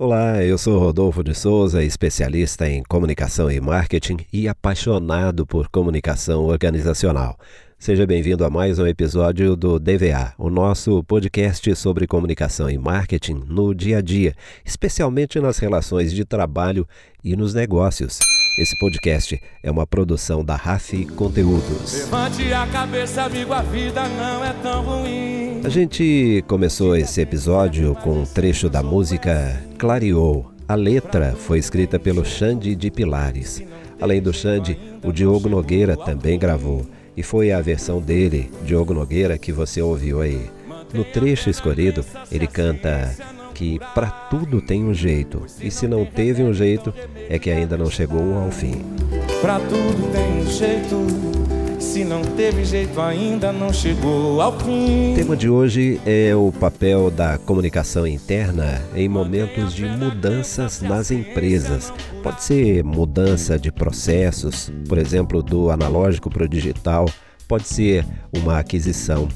Olá, eu sou Rodolfo de Souza, especialista em comunicação e marketing e apaixonado por comunicação organizacional. Seja bem-vindo a mais um episódio do DVA, o nosso podcast sobre comunicação e marketing no dia a dia, especialmente nas relações de trabalho e nos negócios. Esse podcast é uma produção da RAF Conteúdos. Levante a cabeça, amigo, a vida não é tão ruim. A gente começou esse episódio com um trecho da música Clareou. A letra foi escrita pelo Xande de Pilares. Além do Xande, o Diogo Nogueira também gravou. E foi a versão dele, Diogo Nogueira, que você ouviu aí. No trecho escolhido, ele canta que para tudo tem um jeito, e se não teve um jeito, é que ainda não chegou ao fim. Para tudo tem um jeito, se não teve jeito ainda não chegou ao fim. O tema de hoje é o papel da comunicação interna em momentos de mudanças nas empresas. Pode ser mudança de processos, por exemplo, do analógico para o digital pode ser uma aquisição.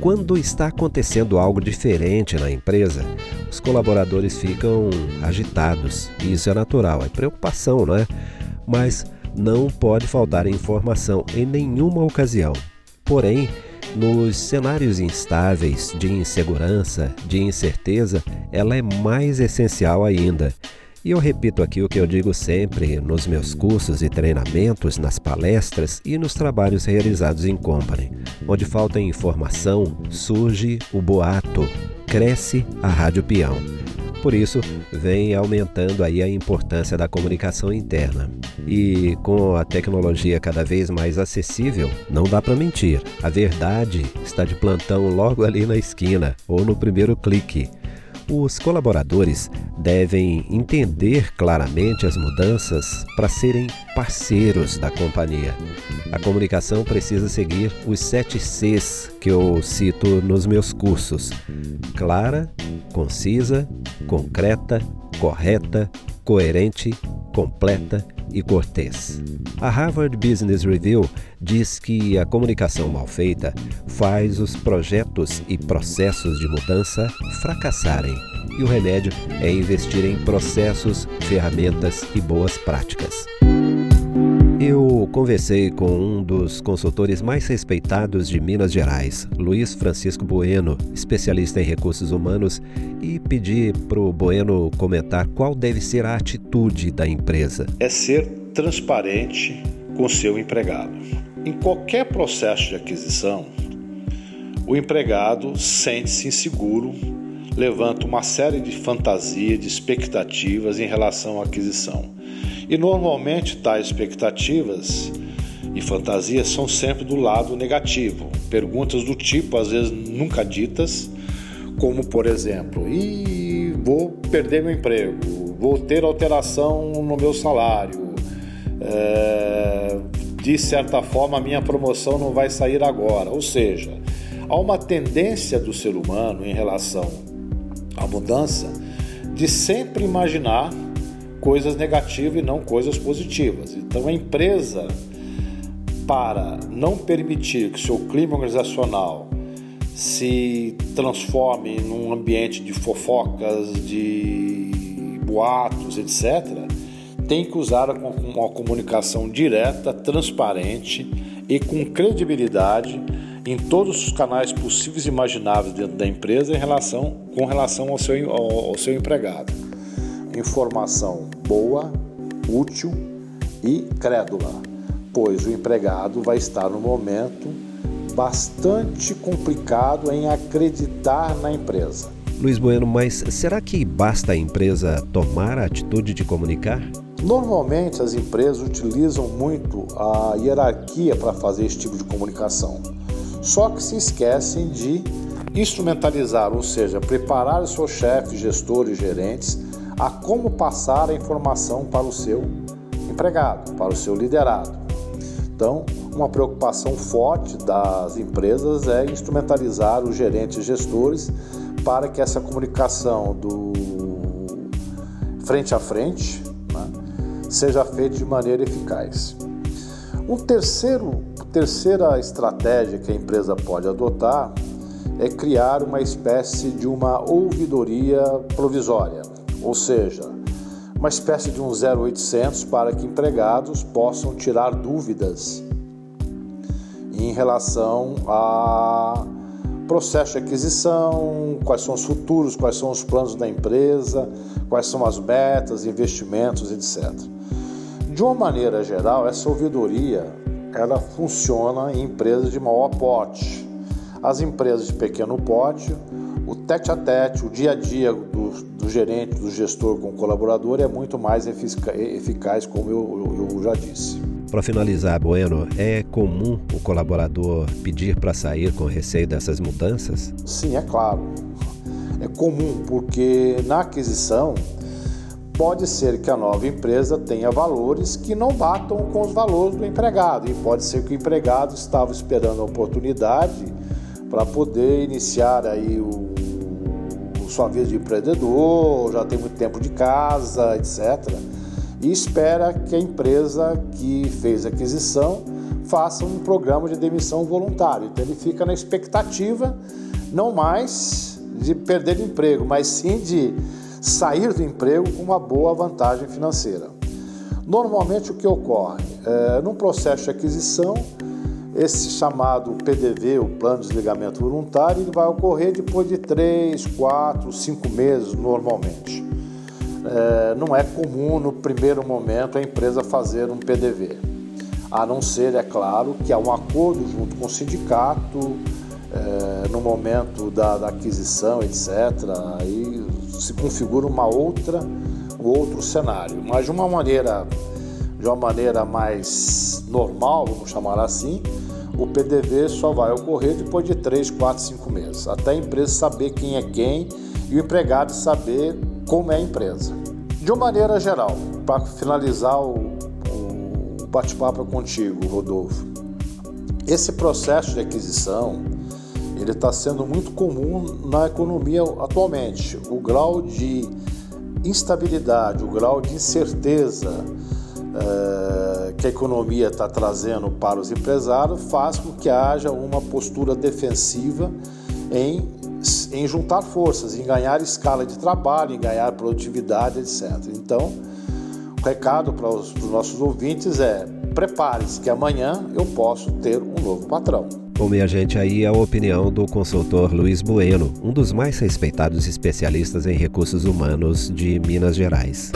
Quando está acontecendo algo diferente na empresa, os colaboradores ficam agitados. E isso é natural, é preocupação, não é? Mas não pode faltar informação em nenhuma ocasião. Porém, nos cenários instáveis, de insegurança, de incerteza, ela é mais essencial ainda. E eu repito aqui o que eu digo sempre nos meus cursos e treinamentos, nas palestras e nos trabalhos realizados em company. Onde falta informação, surge o boato, cresce a rádio peão. Por isso, vem aumentando aí a importância da comunicação interna. E com a tecnologia cada vez mais acessível, não dá para mentir. A verdade está de plantão logo ali na esquina ou no primeiro clique. Os colaboradores devem entender claramente as mudanças para serem parceiros da companhia. A comunicação precisa seguir os sete Cs que eu cito nos meus cursos: clara, concisa, concreta, correta, coerente, completa e cortês. A Harvard Business Review diz que a comunicação mal feita faz os projetos e processos de mudança fracassarem. E o remédio é investir em processos, ferramentas e boas práticas. Eu conversei com um dos consultores mais respeitados de Minas Gerais, Luiz Francisco Bueno, especialista em recursos humanos, e pedi para o Bueno comentar qual deve ser a atitude da empresa. É ser transparente com seu empregado. Em qualquer processo de aquisição, o empregado sente-se inseguro, levanta uma série de fantasias, de expectativas em relação à aquisição e normalmente tais expectativas e fantasias são sempre do lado negativo. Perguntas do tipo, às vezes nunca ditas, como por exemplo, e vou perder meu emprego, vou ter alteração no meu salário, é, de certa forma a minha promoção não vai sair agora. Ou seja, há uma tendência do ser humano em relação à mudança de sempre imaginar coisas negativas e não coisas positivas. Então a empresa, para não permitir que seu clima organizacional se transforme num ambiente de fofocas, de boatos, etc., tem que usar uma comunicação direta, transparente e com credibilidade em todos os canais possíveis e imagináveis dentro da empresa em relação, com relação ao seu, ao, ao seu empregado informação boa, útil e crédula, pois o empregado vai estar no momento bastante complicado em acreditar na empresa. Luiz Bueno, mas será que basta a empresa tomar a atitude de comunicar? Normalmente as empresas utilizam muito a hierarquia para fazer esse tipo de comunicação. Só que se esquecem de instrumentalizar, ou seja, preparar os seus chefes, gestores, gerentes a como passar a informação para o seu empregado, para o seu liderado. Então, uma preocupação forte das empresas é instrumentalizar os gerentes e gestores para que essa comunicação do frente a frente né, seja feita de maneira eficaz. Um terceiro, terceira estratégia que a empresa pode adotar é criar uma espécie de uma ouvidoria provisória ou seja, uma espécie de um 0800 para que empregados possam tirar dúvidas em relação a processo de aquisição, quais são os futuros, quais são os planos da empresa, quais são as metas, investimentos, etc. De uma maneira geral, essa ouvidoria ela funciona em empresas de maior porte. As empresas de pequeno porte, o tete a tete, o dia a dia do, do gerente, do gestor com o colaborador é muito mais eficaz, como eu, eu, eu já disse. Para finalizar, Bueno, é comum o colaborador pedir para sair com receio dessas mudanças? Sim, é claro. É comum porque na aquisição pode ser que a nova empresa tenha valores que não batam com os valores do empregado e pode ser que o empregado estava esperando a oportunidade para poder iniciar aí o, o sua vida de empreendedor, já tem muito tempo de casa, etc e espera que a empresa que fez a aquisição faça um programa de demissão voluntário. Então ele fica na expectativa não mais de perder o emprego, mas sim de sair do emprego com uma boa vantagem financeira. Normalmente o que ocorre? É, num processo de aquisição, esse chamado PDV, o Plano de Desligamento Voluntário, ele vai ocorrer depois de 3, 4, 5 meses normalmente é, não é comum no primeiro momento a empresa fazer um PDV, a não ser, é claro, que há um acordo junto com o sindicato é, no momento da, da, aquisição, etc. Aí se configura uma outra, um outro cenário, mas de uma maneira, de uma maneira mais normal, vamos chamar assim, o PDV só vai ocorrer depois de 3, 4, 5 meses, até a empresa saber quem é quem e o empregado saber como é a empresa. De uma maneira geral, para finalizar o, o bate-papo contigo, Rodolfo, esse processo de aquisição ele está sendo muito comum na economia atualmente. O grau de instabilidade, o grau de incerteza é, que a economia está trazendo para os empresários faz com que haja uma postura defensiva em em juntar forças, em ganhar escala de trabalho, em ganhar produtividade, etc. Então, o recado para os, para os nossos ouvintes é: prepare-se que amanhã eu posso ter um novo patrão. Bom, minha gente, aí a opinião do consultor Luiz Bueno, um dos mais respeitados especialistas em recursos humanos de Minas Gerais.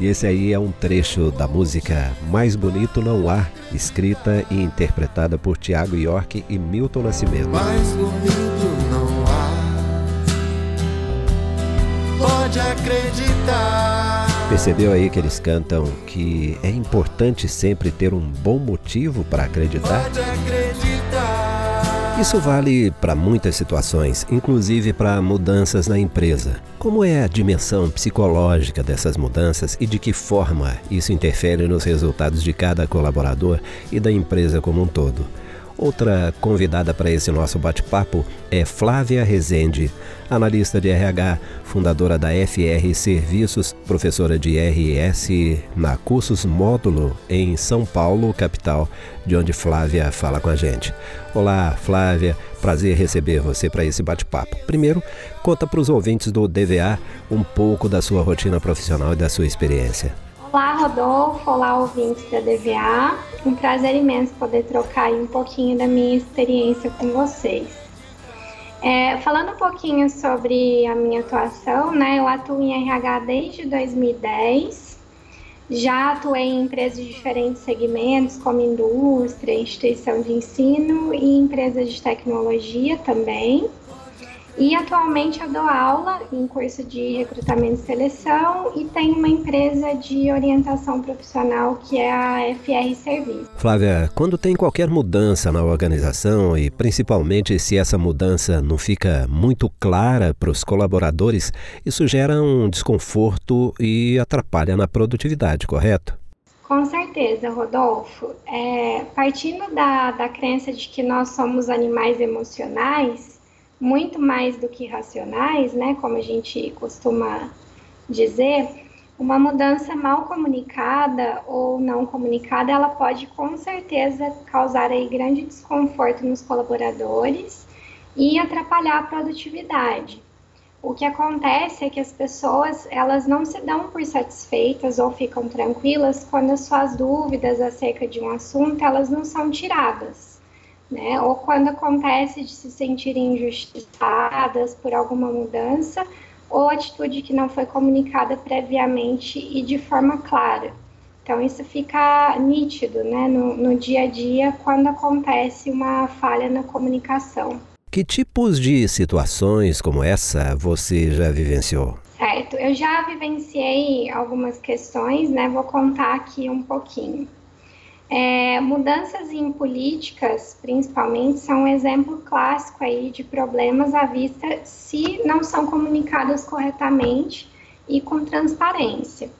E esse aí é um trecho da música Mais Bonito Não Há, escrita e interpretada por Tiago York e Milton Nascimento. Mais bonito não há, pode acreditar. Percebeu aí que eles cantam que é importante sempre ter um bom motivo para acreditar? Pode acreditar. Isso vale para muitas situações, inclusive para mudanças na empresa. Como é a dimensão psicológica dessas mudanças e de que forma isso interfere nos resultados de cada colaborador e da empresa como um todo? Outra convidada para esse nosso bate-papo é Flávia Rezende, analista de RH, fundadora da FR Serviços, professora de RS na Cursos Módulo em São Paulo, capital, de onde Flávia fala com a gente. Olá, Flávia, prazer receber você para esse bate-papo. Primeiro, conta para os ouvintes do DVA um pouco da sua rotina profissional e da sua experiência. Olá, Rodolfo. Olá, ouvintes da DVA. Um prazer imenso poder trocar um pouquinho da minha experiência com vocês. É, falando um pouquinho sobre a minha atuação, né? Eu atuo em RH desde 2010. Já atuei em empresas de diferentes segmentos, como indústria, instituição de ensino e empresas de tecnologia também. E atualmente eu dou aula em curso de recrutamento e seleção e tenho uma empresa de orientação profissional que é a FR Serviço. Flávia, quando tem qualquer mudança na organização e principalmente se essa mudança não fica muito clara para os colaboradores, isso gera um desconforto e atrapalha na produtividade, correto? Com certeza, Rodolfo. É, partindo da, da crença de que nós somos animais emocionais, muito mais do que racionais, né, como a gente costuma dizer, uma mudança mal comunicada ou não comunicada, ela pode com certeza causar aí grande desconforto nos colaboradores e atrapalhar a produtividade. o que acontece é que as pessoas elas não se dão por satisfeitas ou ficam tranquilas quando as suas dúvidas acerca de um assunto elas não são tiradas, né? Ou quando acontece de se sentirem injustiçadas por alguma mudança ou atitude que não foi comunicada previamente e de forma clara. Então isso fica nítido, né, no, no dia a dia quando acontece uma falha na comunicação. Que tipos de situações como essa você já vivenciou? Certo, eu já vivenciei algumas questões, né? Vou contar aqui um pouquinho. É, mudanças em políticas, principalmente, são um exemplo clássico aí de problemas à vista se não são comunicadas corretamente e com transparência.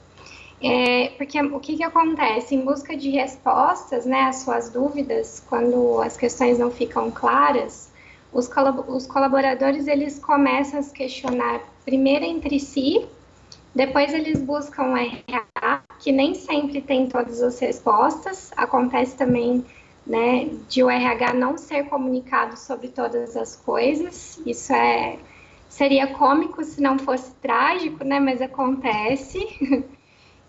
É, porque o que, que acontece? Em busca de respostas né, às suas dúvidas, quando as questões não ficam claras, os, colaboradores eles começam a se questionar primeiro entre si, depois eles buscam o RH, que nem sempre tem todas as respostas. Acontece também né, de o RH não ser comunicado sobre todas as coisas. Isso é seria cômico se não fosse trágico, né? Mas acontece.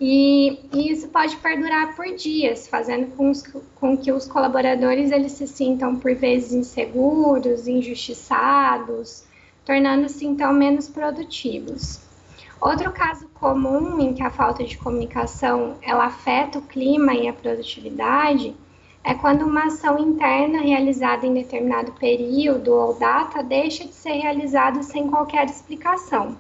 E, e, isso pode perdurar por dias, fazendo com, os, com, que os colaboradores eles se sintam por vezes inseguros, injustiçados, tornando-se então menos produtivos. Outro caso comum em que a falta de comunicação ela afeta o clima e a produtividade é quando uma ação interna realizada em determinado período ou data deixa de ser realizada sem qualquer explicação.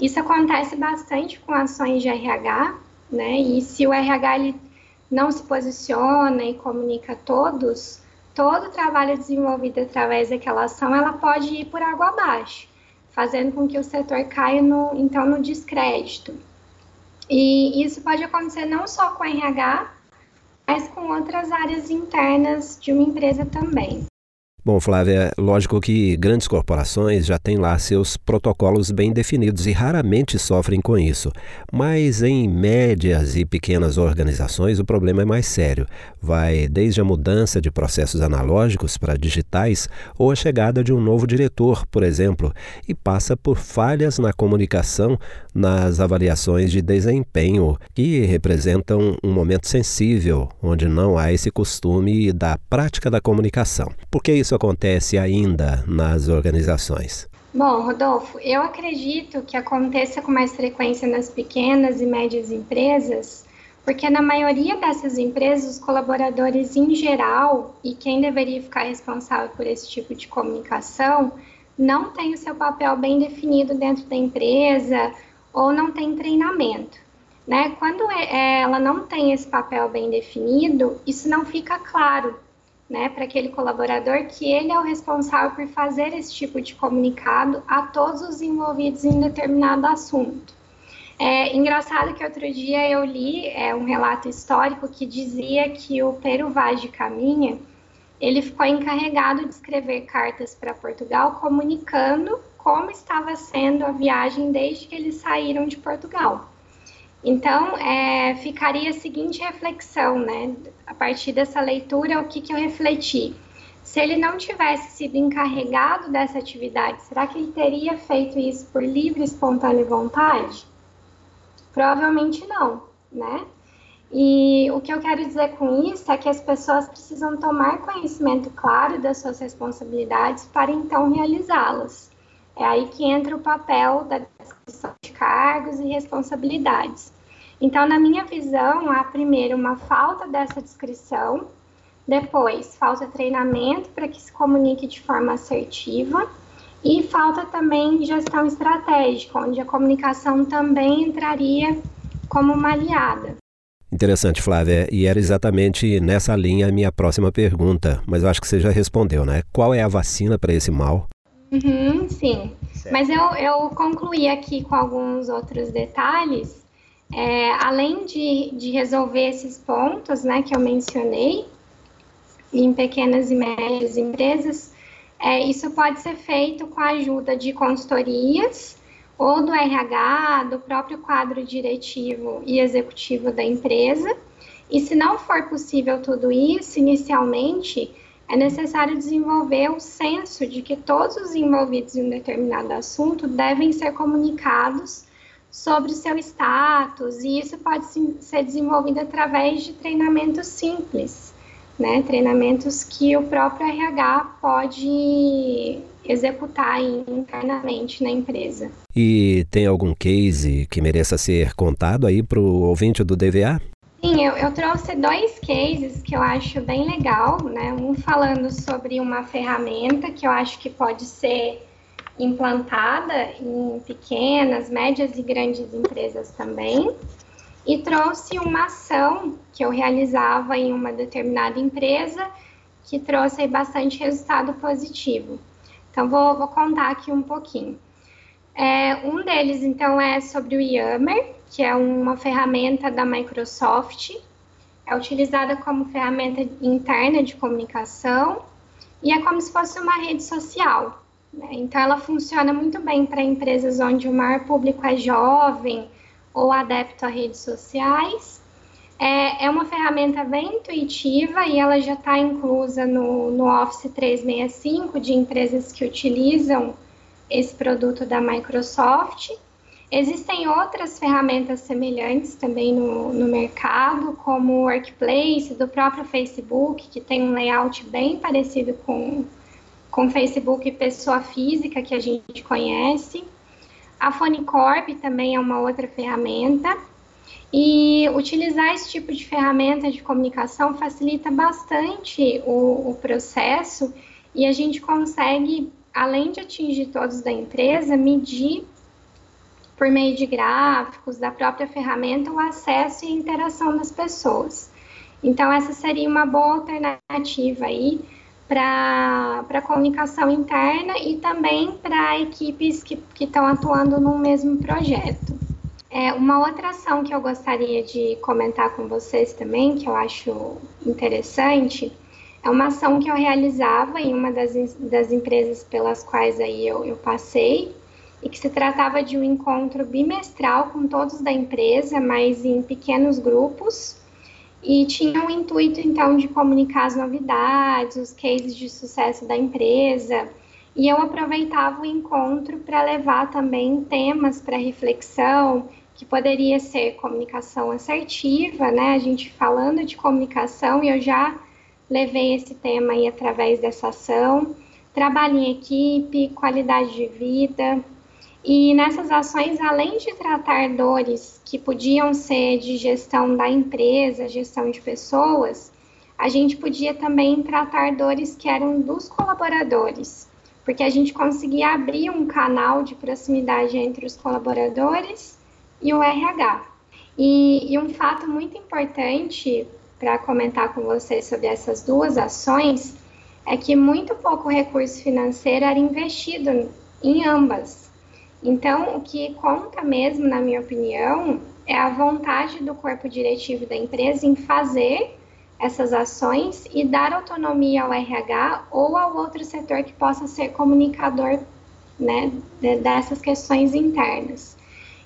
Isso acontece bastante com ações de RH, né? E se o RH ele não se posiciona e comunica a todos, todo o trabalho desenvolvido através daquela ação, ela pode ir por água abaixo, fazendo com que o setor caia no, então no descrédito. E isso pode acontecer não só com RH, mas com outras áreas internas de uma empresa também. Bom, Flávia, lógico que grandes corporações já têm lá seus protocolos bem definidos e raramente sofrem com isso. Mas em médias e pequenas organizações o problema é mais sério. Vai desde a mudança de processos analógicos para digitais ou a chegada de um novo diretor, por exemplo, e passa por falhas na comunicação nas avaliações de desempenho, que representam um momento sensível, onde não há esse costume da prática da comunicação. Por que isso acontece ainda nas organizações? Bom, Rodolfo, eu acredito que aconteça com mais frequência nas pequenas e médias empresas, porque na maioria dessas empresas, os colaboradores em geral e quem deveria ficar responsável por esse tipo de comunicação não tem o seu papel bem definido dentro da empresa ou não tem treinamento. Né? Quando é, ela não tem esse papel bem definido, isso não fica claro né, para aquele colaborador que ele é o responsável por fazer esse tipo de comunicado a todos os envolvidos em determinado assunto. É engraçado que outro dia eu li é, um relato histórico que dizia que o Peru Vaz de Caminha ele ficou encarregado de escrever cartas para Portugal comunicando como estava sendo a viagem desde que eles saíram de Portugal. Então, é, ficaria a seguinte reflexão, né? A partir dessa leitura, o que, que eu refleti? Se ele não tivesse sido encarregado dessa atividade, será que ele teria feito isso por livre, espontânea vontade? Provavelmente não, né? E o que eu quero dizer com isso é que as pessoas precisam tomar conhecimento claro das suas responsabilidades para então realizá-las. É aí que entra o papel da descrição de cargos e responsabilidades. Então, na minha visão, há primeiro uma falta dessa descrição, depois falta treinamento para que se comunique de forma assertiva e falta também gestão estratégica, onde a comunicação também entraria como uma aliada. Interessante, Flávia. E era exatamente nessa linha a minha próxima pergunta, mas eu acho que você já respondeu, né? Qual é a vacina para esse mal? Uhum, sim. Certo. Mas eu, eu concluí aqui com alguns outros detalhes é, além de, de resolver esses pontos né, que eu mencionei, em pequenas e médias empresas, é, isso pode ser feito com a ajuda de consultorias ou do RH, do próprio quadro diretivo e executivo da empresa. E se não for possível tudo isso, inicialmente, é necessário desenvolver o senso de que todos os envolvidos em um determinado assunto devem ser comunicados sobre o seu status, e isso pode ser desenvolvido através de treinamentos simples, né? Treinamentos que o próprio RH pode executar internamente na empresa. E tem algum case que mereça ser contado aí para o ouvinte do DVA? Sim, eu, eu, trouxe dois cases que eu acho bem legal, né? Um falando sobre uma ferramenta que eu acho que pode ser implantada em pequenas, médias e grandes empresas também. E trouxe uma ação que eu realizava em uma determinada empresa que trouxe bastante resultado positivo. Então, vou, vou contar aqui um pouquinho. É, um deles, então, é sobre o Yammer, que é uma ferramenta da Microsoft, é utilizada como ferramenta interna de comunicação e é como se fosse uma rede social. Né? Então, ela funciona muito bem para empresas onde o maior público é jovem ou adepto a redes sociais. É, é uma ferramenta bem intuitiva e ela já está inclusa no, no Office 365 de empresas que utilizam esse produto da Microsoft. Existem outras ferramentas semelhantes também no, no mercado, como o Workplace do próprio Facebook, que tem um layout bem parecido com com Facebook pessoa física que a gente conhece. A Fonicorp também é uma outra ferramenta. E utilizar esse tipo de ferramenta de comunicação facilita bastante o, o processo e a gente consegue, além de atingir todos da empresa, medir por meio de gráficos, da própria ferramenta, o acesso e a interação das pessoas. Então, essa seria uma boa alternativa aí para a comunicação interna e também para equipes que estão atuando no mesmo projeto. É, uma outra ação que eu gostaria de comentar com vocês também, que eu acho interessante, é uma ação que eu realizava em uma das, das empresas pelas quais aí eu, eu passei, e que se tratava de um encontro bimestral com todos da empresa, mas em pequenos grupos, e tinha o intuito então de comunicar as novidades, os cases de sucesso da empresa. E eu aproveitava o encontro para levar também temas para reflexão, que poderia ser comunicação assertiva, né? A gente falando de comunicação, e eu já levei esse tema aí através dessa ação. Trabalho em equipe, qualidade de vida, e nessas ações, além de tratar dores que podiam ser de gestão da empresa, gestão de pessoas, a gente podia também tratar dores que eram dos colaboradores, porque a gente conseguia abrir um canal de proximidade entre os colaboradores e o RH. E, e um fato muito importante para comentar com vocês sobre essas duas ações é que muito pouco recurso financeiro era investido em ambas. Então, o que conta mesmo, na minha opinião, é a vontade do corpo diretivo da empresa em fazer essas ações e dar autonomia ao RH ou ao outro setor que possa ser comunicador né, dessas questões internas.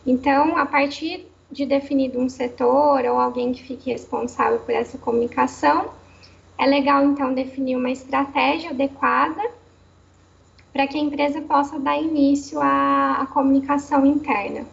Então, a partir de definido um setor ou alguém que fique responsável por essa comunicação, é legal então definir uma estratégia adequada para que a empresa possa dar início à, à comunicação interna.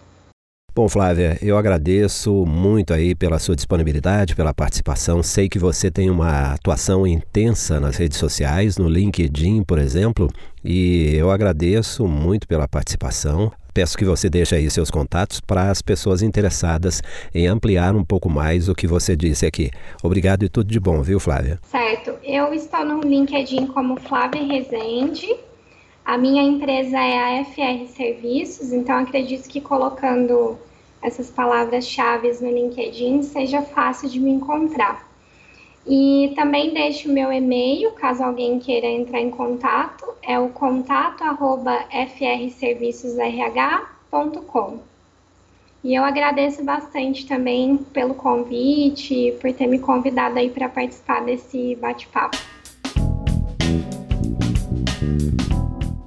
Bom, Flávia, eu agradeço muito aí pela sua disponibilidade, pela participação. Sei que você tem uma atuação intensa nas redes sociais, no LinkedIn, por exemplo, e eu agradeço muito pela participação. Peço que você deixe aí seus contatos para as pessoas interessadas em ampliar um pouco mais o que você disse aqui. Obrigado e tudo de bom, viu, Flávia? Certo. Eu estou no LinkedIn como Flávia Rezende a minha empresa é a FR Serviços, então acredito que colocando essas palavras-chave no LinkedIn seja fácil de me encontrar. E também deixo o meu e-mail, caso alguém queira entrar em contato, é o contato arroba frservicosrh.com. E eu agradeço bastante também pelo convite, por ter me convidado aí para participar desse bate-papo.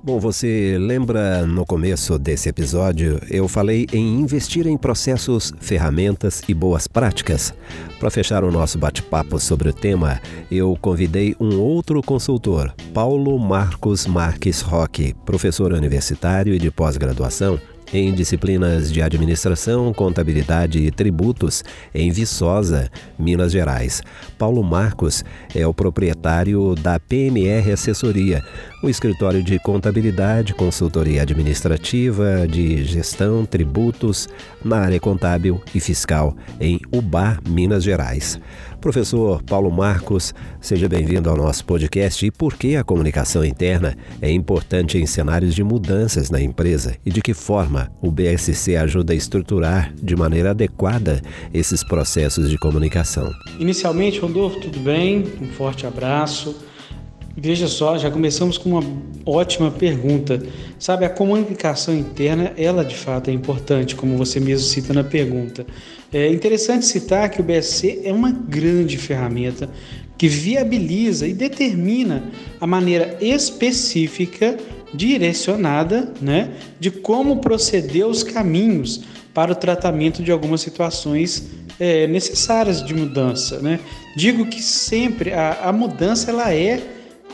Bom, você lembra no começo desse episódio eu falei em investir em processos, ferramentas e boas práticas? Para fechar o nosso bate-papo sobre o tema, eu convidei um outro consultor, Paulo Marcos Marques Roque, professor universitário e de pós-graduação em disciplinas de administração, contabilidade e tributos em Viçosa, Minas Gerais. Paulo Marcos é o proprietário da PMR Assessoria, o escritório de contabilidade, consultoria administrativa, de gestão, tributos na área contábil e fiscal em Ubá, Minas Gerais. Professor Paulo Marcos, seja bem-vindo ao nosso podcast. E por que a comunicação interna é importante em cenários de mudanças na empresa e de que forma o BSC ajuda a estruturar de maneira adequada esses processos de comunicação? Inicialmente, Rodolfo, tudo bem? Um forte abraço. Veja só, já começamos com uma ótima pergunta. Sabe, a comunicação interna, ela de fato é importante, como você mesmo cita na pergunta. É interessante citar que o BSC é uma grande ferramenta que viabiliza e determina a maneira específica, direcionada, né, de como proceder os caminhos para o tratamento de algumas situações é, necessárias de mudança. Né? Digo que sempre a, a mudança ela é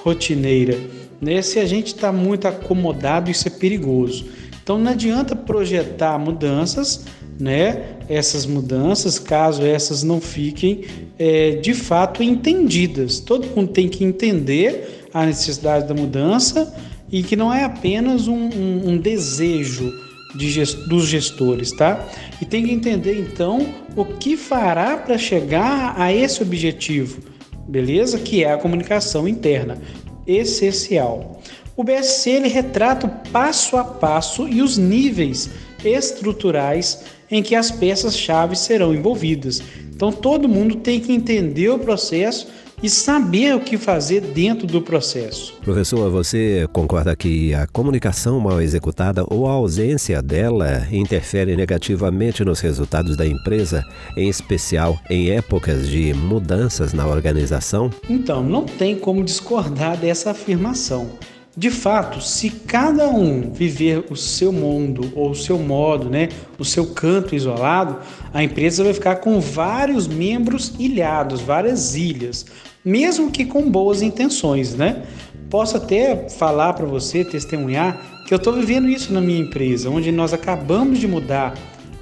rotineira. Né? Se a gente está muito acomodado, isso é perigoso. Então não adianta projetar mudanças né, essas mudanças, caso essas não fiquem é, de fato entendidas. Todo mundo tem que entender a necessidade da mudança e que não é apenas um, um, um desejo de gest dos gestores, tá? E tem que entender então o que fará para chegar a esse objetivo, beleza? Que é a comunicação interna, essencial. O BSC ele retrata o passo a passo e os níveis estruturais em que as peças-chave serão envolvidas. Então todo mundo tem que entender o processo e saber o que fazer dentro do processo. Professor, você concorda que a comunicação mal executada ou a ausência dela interfere negativamente nos resultados da empresa, em especial em épocas de mudanças na organização? Então, não tem como discordar dessa afirmação. De fato, se cada um viver o seu mundo ou o seu modo, né, o seu canto isolado, a empresa vai ficar com vários membros ilhados, várias ilhas, mesmo que com boas intenções, né? Posso até falar para você, testemunhar, que eu estou vivendo isso na minha empresa, onde nós acabamos de mudar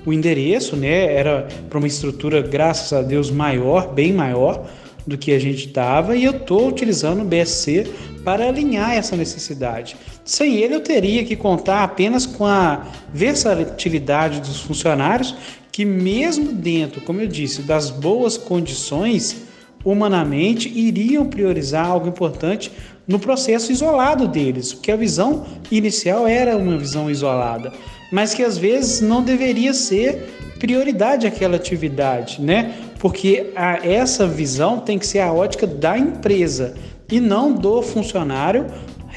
o endereço, né? Era para uma estrutura, graças a Deus, maior, bem maior do que a gente estava, e eu estou utilizando o BSC para alinhar essa necessidade. Sem ele, eu teria que contar apenas com a versatilidade dos funcionários, que, mesmo dentro, como eu disse, das boas condições, humanamente iriam priorizar algo importante no processo isolado deles, porque a visão inicial era uma visão isolada, mas que às vezes não deveria ser prioridade aquela atividade, né? Porque a, essa visão tem que ser a ótica da empresa, e não do funcionário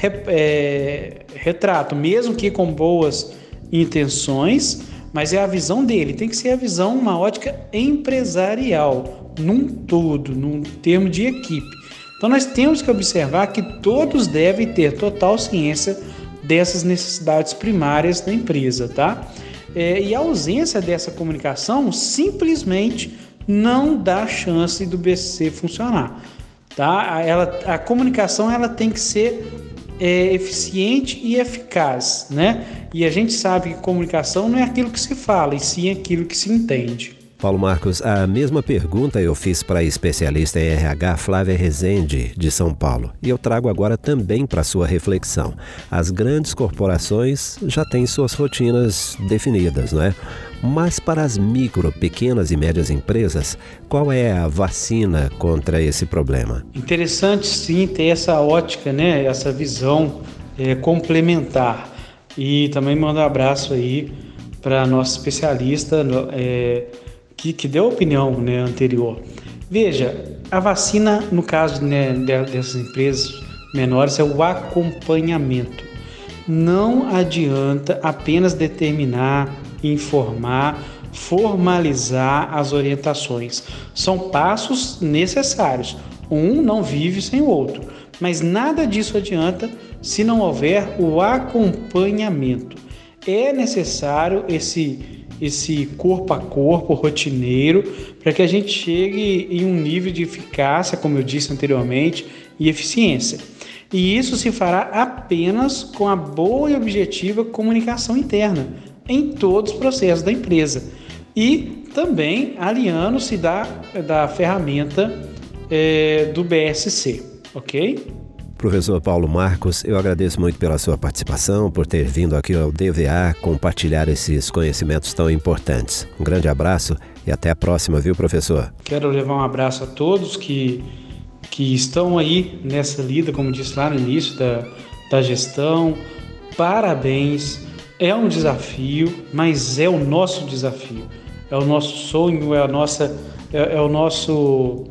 é, retrato, mesmo que com boas intenções, mas é a visão dele, tem que ser a visão, uma ótica empresarial, num todo, num termo de equipe. Então nós temos que observar que todos devem ter total ciência dessas necessidades primárias da empresa, tá? É, e a ausência dessa comunicação simplesmente não dá chance do BC funcionar tá? Ela, a comunicação ela tem que ser é, eficiente e eficaz, né? E a gente sabe que comunicação não é aquilo que se fala, e sim aquilo que se entende. Paulo Marcos, a mesma pergunta eu fiz para a especialista em RH Flávia Rezende, de São Paulo, e eu trago agora também para sua reflexão. As grandes corporações já têm suas rotinas definidas, não é? Mas para as micro, pequenas e médias empresas, qual é a vacina contra esse problema? Interessante sim ter essa ótica, né? essa visão é, complementar. E também mando um abraço aí para nosso especialista é, que, que deu a opinião né, anterior. Veja, a vacina, no caso né, dessas empresas menores, é o acompanhamento. Não adianta apenas determinar informar, formalizar as orientações. São passos necessários. Um não vive sem o outro, mas nada disso adianta se não houver o acompanhamento. É necessário esse esse corpo a corpo rotineiro para que a gente chegue em um nível de eficácia, como eu disse anteriormente, e eficiência. E isso se fará apenas com a boa e objetiva comunicação interna em todos os processos da empresa. E também aliando-se da, da ferramenta é, do BSC, ok? Professor Paulo Marcos, eu agradeço muito pela sua participação, por ter vindo aqui ao DVA compartilhar esses conhecimentos tão importantes. Um grande abraço e até a próxima, viu, professor? Quero levar um abraço a todos que que estão aí nessa lida, como disse lá no início da, da gestão. Parabéns, é um desafio, mas é o nosso desafio, é o nosso sonho, é a nossa, é, é o nosso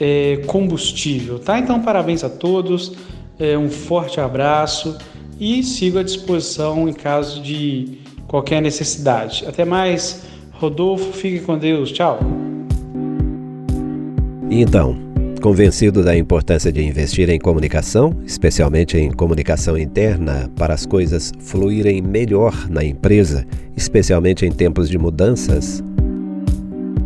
é, combustível, tá? Então parabéns a todos, é, um forte abraço e sigo à disposição em caso de qualquer necessidade. Até mais, Rodolfo, fique com Deus, tchau. Então Convencido da importância de investir em comunicação, especialmente em comunicação interna, para as coisas fluírem melhor na empresa, especialmente em tempos de mudanças,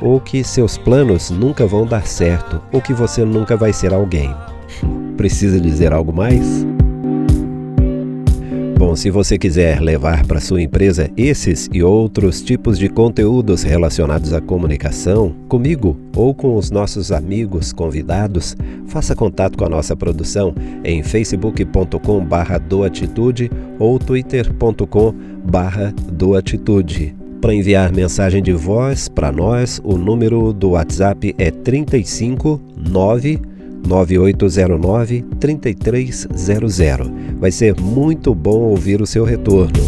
ou que seus planos nunca vão dar certo ou que você nunca vai ser alguém. Precisa dizer algo mais? Bom, se você quiser levar para sua empresa esses e outros tipos de conteúdos relacionados à comunicação, comigo ou com os nossos amigos convidados, faça contato com a nossa produção em facebook.com/doatitude ou twitter.com/doatitude. Para enviar mensagem de voz para nós, o número do WhatsApp é 359 9809 3300. Vai ser muito bom ouvir o seu retorno.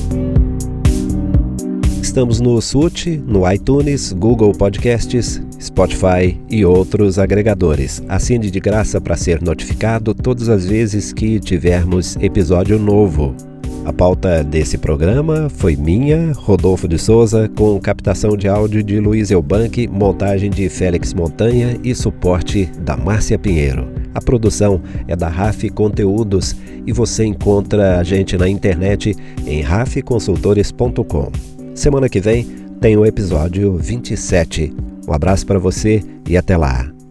Estamos no SUT, no iTunes, Google Podcasts, Spotify e outros agregadores. Assine de graça para ser notificado todas as vezes que tivermos episódio novo. A pauta desse programa foi minha, Rodolfo de Souza, com captação de áudio de Luiz Elbanque, montagem de Félix Montanha e suporte da Márcia Pinheiro. A produção é da RAF Conteúdos e você encontra a gente na internet em rafconsultores.com. Semana que vem tem o episódio 27. Um abraço para você e até lá.